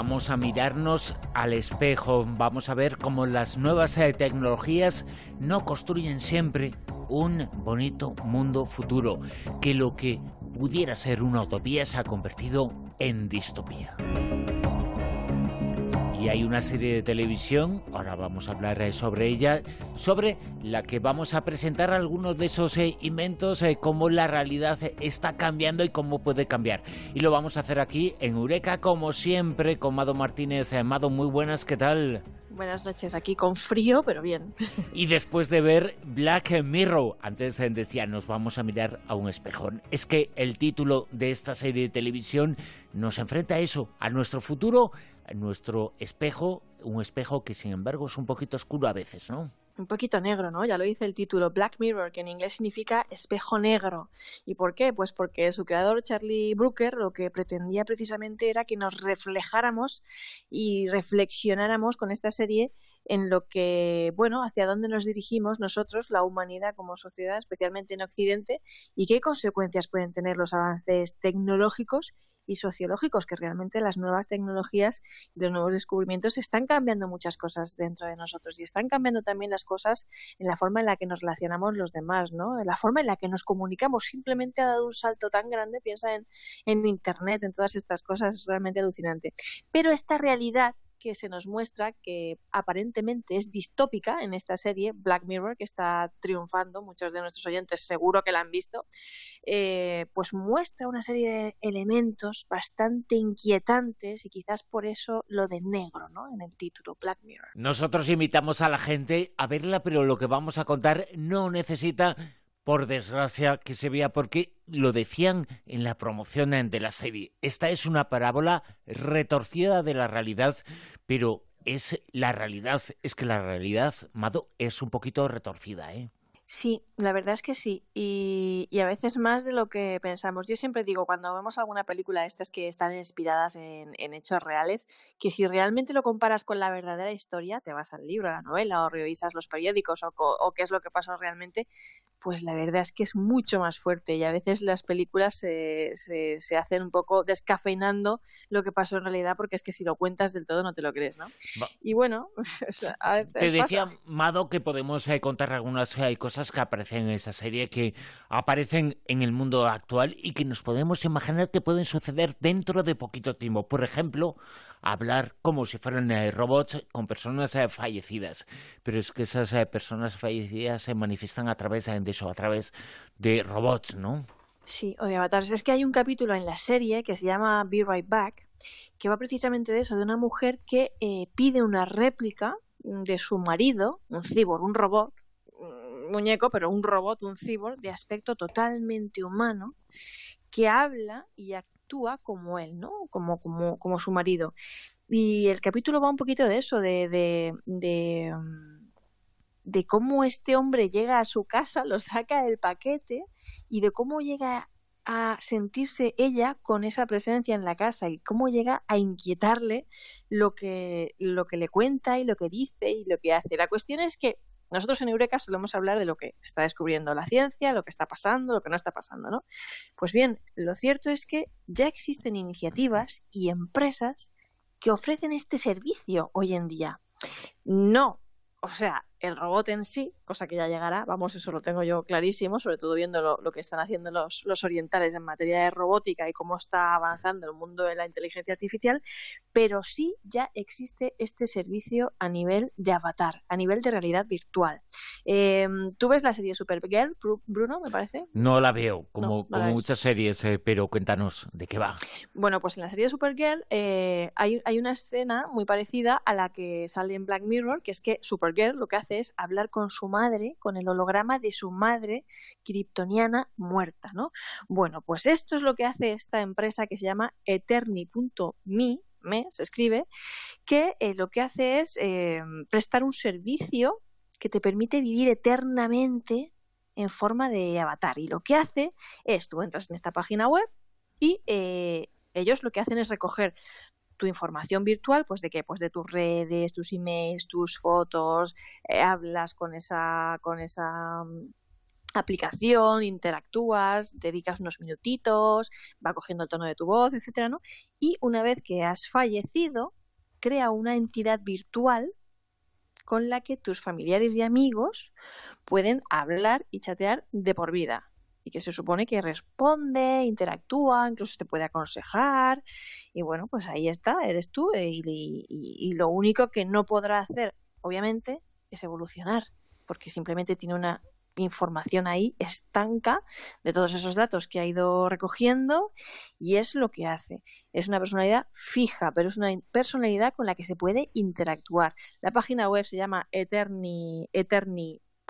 vamos a mirarnos al espejo, vamos a ver cómo las nuevas eh, tecnologías no construyen siempre un bonito mundo futuro, que lo que pudiera ser una utopía se ha convertido en distopía. Y hay una serie de televisión, ahora vamos a hablar eh, sobre ella, sobre la que vamos a presentar algunos de esos eh, inventos, eh, cómo la realidad está cambiando y cómo puede cambiar. Y lo vamos a hacer aquí en Eureka, como siempre, con Mado Martínez. Mado, muy buenas, ¿qué tal? Buenas noches, aquí con frío, pero bien. Y después de ver Black Mirror, antes decía, nos vamos a mirar a un espejón. Es que el título de esta serie de televisión nos enfrenta a eso, a nuestro futuro, nuestro espejo, un espejo que sin embargo es un poquito oscuro a veces, ¿no? un poquito negro, ¿no? Ya lo dice el título, Black Mirror, que en inglés significa espejo negro. ¿Y por qué? Pues porque su creador, Charlie Brooker, lo que pretendía precisamente era que nos reflejáramos y reflexionáramos con esta serie en lo que, bueno, hacia dónde nos dirigimos nosotros, la humanidad como sociedad, especialmente en Occidente, y qué consecuencias pueden tener los avances tecnológicos y sociológicos, que realmente las nuevas tecnologías y los nuevos descubrimientos están cambiando muchas cosas dentro de nosotros y están cambiando también las cosas en la forma en la que nos relacionamos los demás, ¿no? En la forma en la que nos comunicamos. Simplemente ha dado un salto tan grande, piensa en, en Internet, en todas estas cosas, es realmente alucinante. Pero esta realidad que se nos muestra que aparentemente es distópica en esta serie, Black Mirror, que está triunfando, muchos de nuestros oyentes seguro que la han visto, eh, pues muestra una serie de elementos bastante inquietantes y quizás por eso lo de negro, ¿no? En el título, Black Mirror. Nosotros invitamos a la gente a verla, pero lo que vamos a contar no necesita por desgracia que se vea, porque lo decían en la promoción de la serie. Esta es una parábola retorcida de la realidad, pero es la realidad, es que la realidad, Mado, es un poquito retorcida, ¿eh? Sí, la verdad es que sí. Y, a veces más de lo que pensamos. Yo siempre digo, cuando vemos alguna película de estas que están inspiradas en, en, hechos reales, que si realmente lo comparas con la verdadera historia, te vas al libro, a la novela, o revisas los periódicos, o qué es lo que pasó realmente, pues la verdad es que es mucho más fuerte y a veces las películas se, se, hacen un poco descafeinando lo que pasó en realidad porque es que si lo cuentas del todo no te lo crees, ¿no? Y bueno, te decía Mado que podemos eh, contar algunas eh, cosas que aparecen en esa serie que aparecen en el mundo actual y que nos podemos imaginar que pueden suceder dentro de poquito tiempo. Por ejemplo, hablar como si fueran eh, robots con personas fallecidas, pero es que esas personas fallecidas se manifiestan a través de eso, a través de robots, ¿no? Sí, o de avatares. Es que hay un capítulo en la serie que se llama Be Right Back, que va precisamente de eso, de una mujer que eh, pide una réplica de su marido, un cyborg, un robot, un muñeco, pero un robot, un cyborg, de aspecto totalmente humano, que habla y actúa como él, ¿no? Como, como, como su marido. Y el capítulo va un poquito de eso, de, de, um, de cómo este hombre llega a su casa, lo saca del paquete y de cómo llega a sentirse ella con esa presencia en la casa y cómo llega a inquietarle lo que, lo que le cuenta y lo que dice y lo que hace. La cuestión es que nosotros en Eureka solemos hablar de lo que está descubriendo la ciencia, lo que está pasando, lo que no está pasando, ¿no? Pues bien, lo cierto es que ya existen iniciativas y empresas que ofrecen este servicio hoy en día. No, o sea, el robot en sí, cosa que ya llegará, vamos, eso lo tengo yo clarísimo, sobre todo viendo lo, que están haciendo los, los, orientales en materia de robótica y cómo está avanzando el mundo de la inteligencia artificial, pero sí ya existe este servicio a nivel de avatar, a nivel de realidad virtual. Eh, ¿Tú ves la serie Supergirl, Bruno, me parece? No la veo, como, como muchas series, eh, pero cuéntanos de qué va. Bueno, pues en la serie de Supergirl eh, hay, hay una escena muy parecida a la que sale en Black Mirror, que es que Supergirl lo que hace es hablar con su madre, con el holograma de su madre kryptoniana muerta, ¿no? Bueno, pues esto es lo que hace esta empresa que se llama Eterni.me, me, se escribe, que eh, lo que hace es eh, prestar un servicio que te permite vivir eternamente en forma de avatar. Y lo que hace es, tú entras en esta página web y eh, ellos lo que hacen es recoger tu información virtual, pues de qué, pues de tus redes, tus emails, tus fotos, eh, hablas con esa, con esa aplicación, interactúas, dedicas unos minutitos, va cogiendo el tono de tu voz, etcétera, ¿no? Y una vez que has fallecido, crea una entidad virtual con la que tus familiares y amigos pueden hablar y chatear de por vida. Y que se supone que responde, interactúa, incluso te puede aconsejar. Y bueno, pues ahí está, eres tú. Eh, y lo único que no podrá hacer, obviamente, es evolucionar, porque simplemente tiene una información ahí estanca de todos esos datos que ha ido recogiendo y es lo que hace. Es una personalidad fija, pero es una personalidad con la que se puede interactuar. La página web se llama eterni,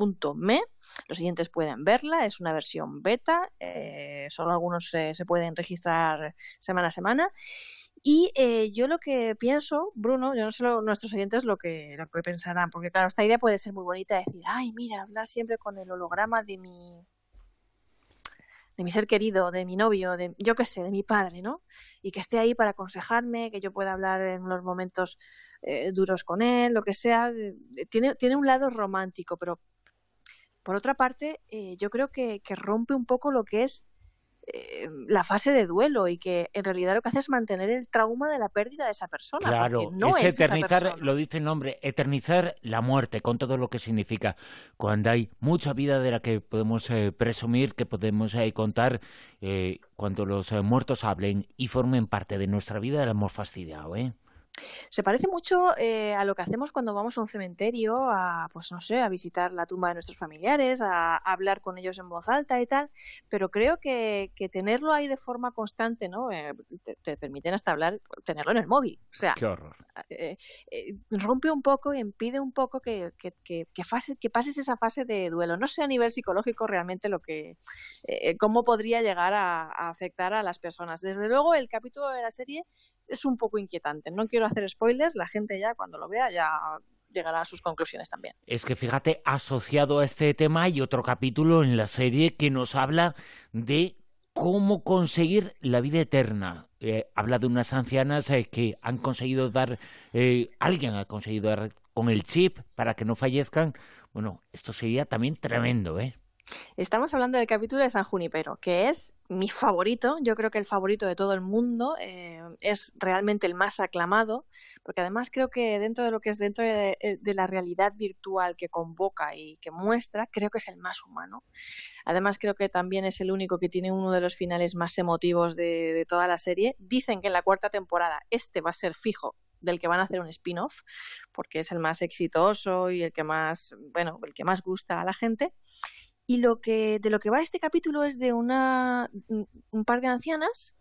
eterni.me. Los siguientes pueden verla, es una versión beta, eh, solo algunos se pueden registrar semana a semana y eh, yo lo que pienso, Bruno, yo no sé nuestros oyentes lo que, lo que pensarán, porque claro, esta idea puede ser muy bonita, decir, ay, mira, hablar siempre con el holograma de mi de mi ser querido, de mi novio, de yo qué sé, de mi padre, ¿no? Y que esté ahí para aconsejarme, que yo pueda hablar en los momentos eh, duros con él, lo que sea. Tiene, tiene un lado romántico, pero por otra parte, yo creo que, que rompe un poco lo que es eh, la fase de duelo y que en realidad lo que hace es mantener el trauma de la pérdida de esa persona. Claro, no es, eternizar, lo dice el nombre, eternizar la muerte con todo lo que significa. Cuando hay mucha vida de la que podemos eh, presumir, que podemos eh, contar, cuando los muertos hablen y formen parte de nuestra vida, la hemos fastidiado, ¿eh? Se parece mucho eh, a lo que hacemos cuando vamos a un cementerio, a, pues no sé, a visitar la tumba de nuestros familiares, a, hablar con ellos en voz alta y tal, pero creo que, que tenerlo ahí de forma constante, ¿no? Eh, te, permiten hasta hablar, tenerlo en el móvil. O sea, eh, rompe un poco y impide un poco que, que, que, que, pases esa fase de duelo. No sé a nivel psicológico realmente lo que, cómo podría llegar a, a afectar a las personas. Desde luego, el capítulo de la serie es un poco inquietante. No quiero hacer spoilers, la gente ya cuando lo vea ya llegará a sus conclusiones también. Es que fíjate, asociado a este tema hay otro capítulo en la serie que nos habla de cómo conseguir la vida eterna. Eh, habla de unas ancianas eh, que han conseguido dar, eh, alguien ha conseguido dar con el chip para que no fallezcan. Bueno, esto sería también tremendo, ¿eh? Estamos hablando del capítulo de San Junipero, que es mi favorito, yo creo que el favorito de todo el mundo, eh, es realmente el más aclamado, porque además creo que dentro de lo que es dentro de, eh, la realidad virtual que convoca y que muestra, creo que es el más humano. Además creo que también es el único que tiene uno de los finales más emotivos de, de toda la serie. Dicen que en la cuarta temporada este va a ser fijo del que van a hacer un spin-off, porque es el más exitoso y el que más, bueno, el que más gusta a la gente. Y lo que, de lo que va este capítulo es de una, un par de ancianas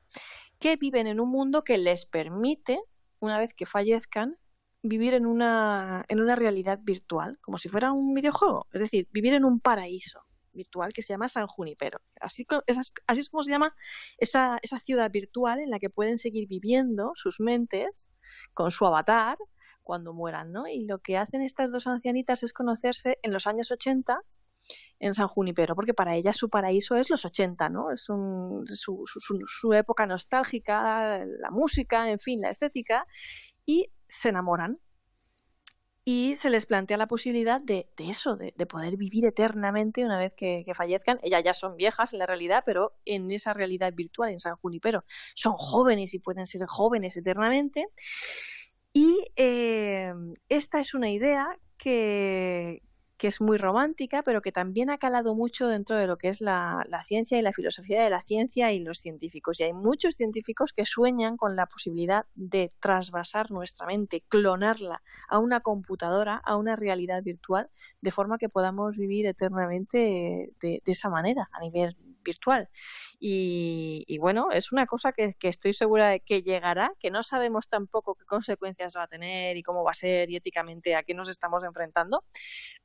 que viven en un mundo que les permite, una vez que fallezcan, vivir en una, en una realidad virtual, como si fuera un videojuego. Es decir, vivir en un paraíso virtual que se llama San Junipero. Así, así es como se llama esa, esa ciudad virtual en la que pueden seguir viviendo sus mentes con su avatar cuando mueran, ¿no? Y lo que hacen estas dos ancianitas es conocerse en los años 80 en San Junipero, porque para ella su paraíso es los 80, ¿no? Es un, su, su, época nostálgica, la música, en fin, la estética, y se enamoran. Y se les plantea la posibilidad de, de eso, de, de, poder vivir eternamente una vez que, que, fallezcan. Ellas ya son viejas en la realidad, pero en esa realidad virtual, en San Junipero, son jóvenes y pueden ser jóvenes eternamente. Y eh, esta es una idea que, que es muy romántica, pero que también ha calado mucho dentro de lo que es la, ciencia y la filosofía de la ciencia y los científicos. Y hay muchos científicos que sueñan con la posibilidad de trasvasar nuestra mente, clonarla a una computadora, a una realidad virtual, de forma que podamos vivir eternamente de, de esa manera, a nivel virtual. Y, bueno, es una cosa que, estoy segura de que llegará, que no sabemos tampoco qué consecuencias va a tener y cómo va a ser y éticamente a qué nos estamos enfrentando,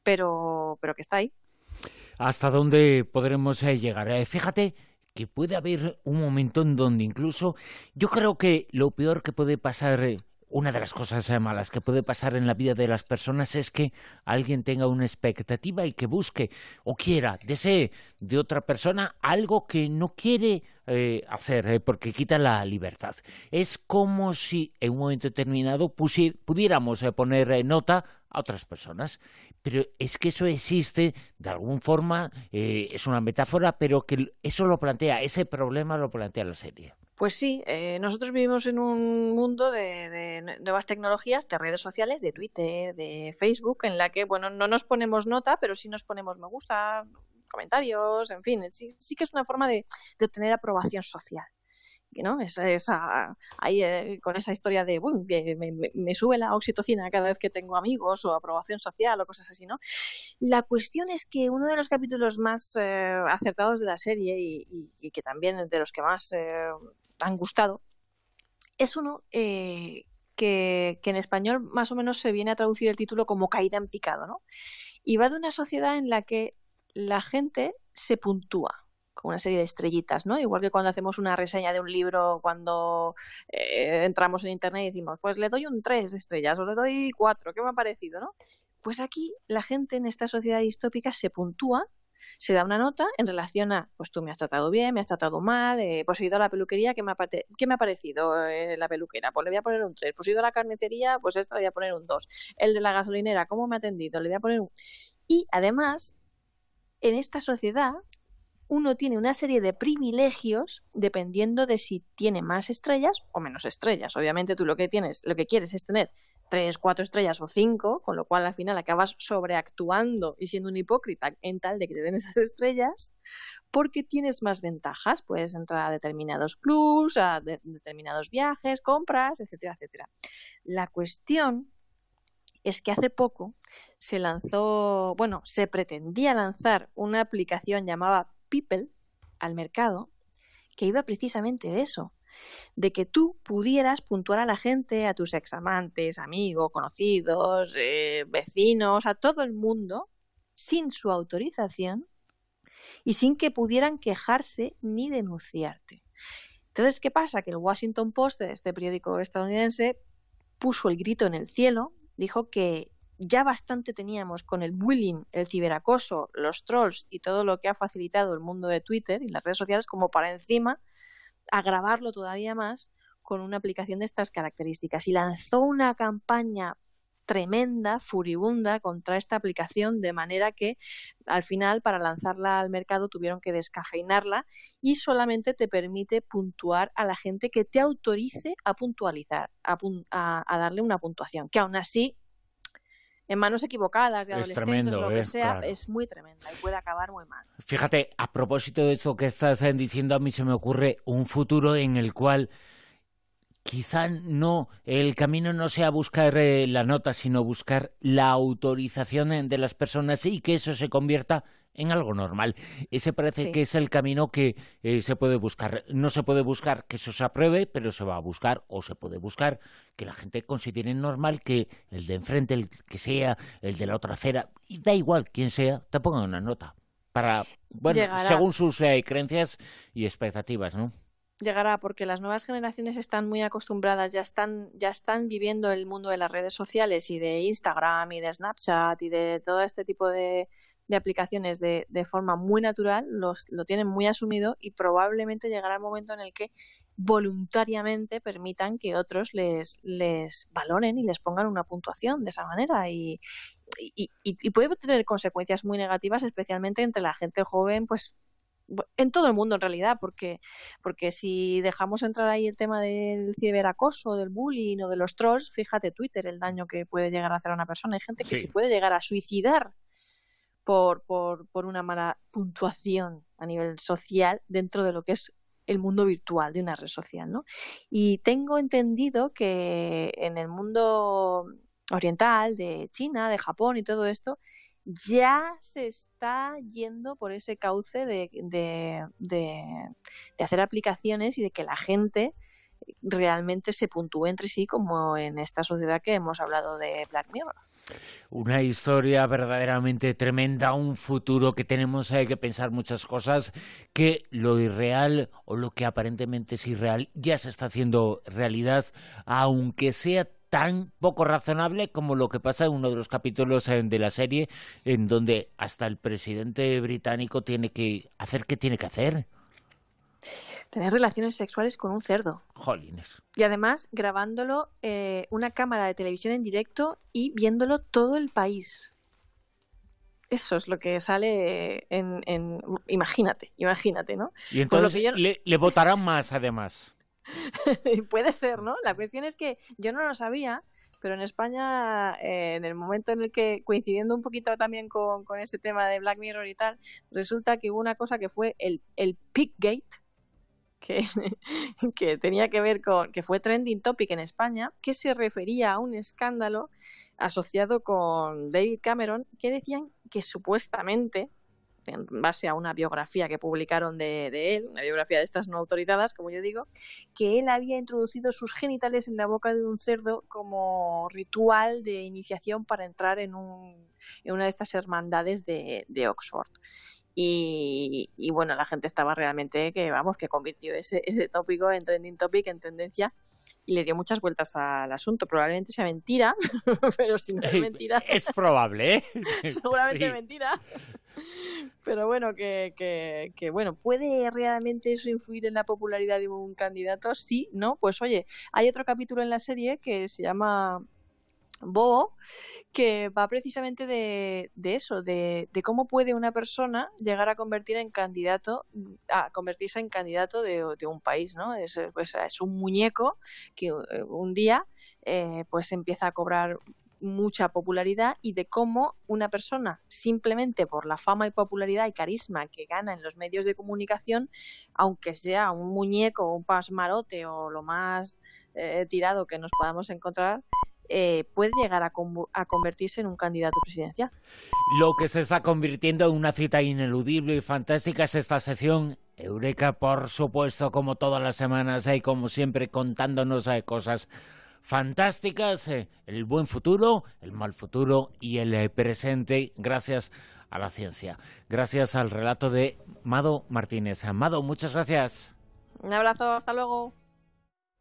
pero, pero que está ahí. ¿Hasta dónde podremos eh, llegar? Eh, fíjate que puede haber un momento en donde incluso yo creo que lo peor que puede pasar eh, una de las cosas eh, malas que puede pasar en la vida de las personas es que alguien tenga una expectativa y que busque o quiera, desee de otra persona algo que no quiere eh, hacer eh, porque quita la libertad. Es como si en un momento determinado pudiéramos poner nota a otras personas. Pero es que eso existe de alguna forma, eh, es una metáfora, pero que eso lo plantea, ese problema lo plantea la serie. Pues sí, eh, nosotros vivimos en un mundo de, nuevas tecnologías, de redes sociales, de Twitter, de Facebook, en la que, bueno, no nos ponemos nota, pero sí nos ponemos me gusta, comentarios, en fin, sí, sí que es una forma de, de obtener aprobación social. Eh, con esa historia de, me, sube la oxitocina cada vez que tengo amigos o aprobación social o cosas así, ¿no? La cuestión es que uno de los capítulos más eh, acertados de la serie y, que también de los que más eh, han gustado es uno que, que, en español más o menos se viene a traducir el título como caída en picado, ¿no? Y va de una sociedad en la que la gente se puntúa una serie de estrellitas, ¿no? Igual que cuando hacemos una reseña de un libro, cuando eh, entramos en internet y decimos, pues le doy un tres estrellas o le doy cuatro, ¿qué me ha parecido, no? Pues aquí la gente en esta sociedad distópica se puntúa, se da una nota en relación a, pues tú me has tratado bien, me has tratado mal, eh, pues he ido a la peluquería, ¿qué me ha, ¿qué me ha parecido eh, la peluquera? Pues le voy a poner un tres. Pues he ido a la carnicería, pues esta le voy a poner un dos. El de la gasolinera, ¿cómo me ha atendido? Le voy a poner un... Y además, en esta sociedad uno tiene una serie de privilegios dependiendo de si tiene más estrellas o menos estrellas. Obviamente tú lo que tienes, lo que quieres es tener tres, cuatro estrellas o cinco, con lo cual al final acabas sobreactuando y siendo un hipócrita en tal de que te den esas estrellas, porque tienes más ventajas. Puedes entrar a determinados clubs, a determinados viajes, compras, etcétera, etcétera. La cuestión es que hace poco se lanzó, bueno, se pretendía lanzar una aplicación llamada People al mercado que iba precisamente de eso, de que tú pudieras puntuar a la gente, a tus examantes, amigos, conocidos, eh, vecinos, a todo el mundo, sin su autorización y sin que pudieran quejarse ni denunciarte. Entonces, ¿qué pasa? Que el Washington Post, este periódico estadounidense, puso el grito en el cielo, dijo que ya bastante teníamos con el bullying, el ciberacoso, los trolls y todo lo que ha facilitado el mundo de Twitter y las redes sociales como para encima agravarlo todavía más con una aplicación de estas características. Y lanzó una campaña tremenda, furibunda contra esta aplicación, de manera que al final para lanzarla al mercado tuvieron que descafeinarla y solamente te permite puntuar a la gente que te autorice a puntualizar, a, a darle una puntuación, que aún así en manos equivocadas de adolescentes o lo que ¿eh? sea, es muy tremenda y puede acabar muy mal. Fíjate, a propósito de eso que estás diciendo, a mí se me ocurre un futuro en el cual quizá no el camino no sea buscar eh, la nota, sino buscar la autorización de las personas y que eso se convierta en algo normal. Ese parece que es el camino que eh, se puede buscar. No se puede buscar que eso se apruebe, pero se va a buscar o se puede buscar que la gente considere normal que el de enfrente, el que sea, el de la otra acera, y da igual quién sea, te pongan una nota. Para, bueno, según sus eh, creencias y expectativas, ¿no? Llegará porque las nuevas generaciones están muy acostumbradas, ya están, ya están viviendo el mundo de las redes sociales y de Instagram y de Snapchat y de todo este tipo de, de aplicaciones de, de, forma muy natural, los, lo tienen muy asumido y probablemente llegará el momento en el que voluntariamente permitan que otros les, les valoren y les pongan una puntuación de esa manera. Y, y, y puede tener consecuencias muy negativas, especialmente entre la gente joven, pues en todo el mundo en realidad, porque, porque si dejamos entrar ahí el tema del ciberacoso, del bullying o de los trolls, fíjate Twitter el daño que puede llegar a hacer a una persona. Hay gente que se puede llegar a suicidar por, por, por una mala puntuación a nivel social dentro de lo que es el mundo virtual de una red social, ¿no? Y tengo entendido que en el mundo oriental, de China, de Japón y todo esto, ya se está yendo por ese cauce de, de, de, hacer aplicaciones y de que la gente realmente se puntúe entre sí como en esta sociedad que hemos hablado de Black Mirror. Una historia verdaderamente tremenda, un futuro que tenemos hay que pensar muchas cosas, que lo irreal o lo que aparentemente es irreal ya se está haciendo realidad, aunque sea tan poco razonable como lo que pasa en uno de los capítulos eh, de la serie, en donde hasta el presidente británico tiene que hacer qué tiene que hacer. tener relaciones sexuales con un cerdo. Jolines. Y además grabándolo eh, una cámara de televisión en directo y viéndolo todo el país. Eso es lo que sale en... Imagínate, imagínate, ¿no? Y pues entonces le, votarán más, además. Puede ser, ¿no? La cuestión es que yo no lo sabía, pero en España, eh, en el momento en el que, coincidiendo un poquito también con, con este tema de Black Mirror y tal, resulta que hubo una cosa que fue el, el Gate que, que tenía que ver con, que fue trending topic en España, que se refería a un escándalo asociado con David Cameron, que decían que supuestamente en base a una biografía que publicaron de, él, una biografía de estas no autorizadas, como yo digo, que él había introducido sus genitales en la boca de un cerdo como ritual de iniciación para entrar en, un, en una de estas hermandades de, de Oxford. Y, bueno, la gente estaba realmente que, vamos, que convirtió ese, ese tópico en trending topic, en tendencia, y le dio muchas vueltas al asunto. Probablemente sea mentira, pero si no es mentira. Es probable, ¿eh? Seguramente mentira. Pero bueno, que, que, que, bueno, ¿puede realmente eso influir en la popularidad de un candidato? Sí, ¿no? Pues oye, hay otro capítulo en la serie que se llama Bobo, que va precisamente de, eso, de, cómo puede una persona llegar a convertir en candidato, a convertirse en candidato de, un país, ¿no? Es, pues, es un muñeco que eh, un día eh, pues empieza a cobrar mucha popularidad y de cómo una persona, simplemente por la fama y popularidad y carisma que gana en los medios de comunicación, aunque sea un muñeco, un pasmarote o lo más eh, tirado que nos podamos encontrar, eh, puede llegar a, convertirse en un candidato presidencial. Lo que se está convirtiendo en una cita ineludible y fantástica es esta sesión. Eureka, por supuesto, como todas las semanas, y como siempre, contándonos hay cosas fantásticas, eh, el buen futuro, el mal futuro y el eh, presente, gracias a la ciencia. Gracias al relato de Mado Martínez. Mado, muchas gracias. Un abrazo, hasta luego.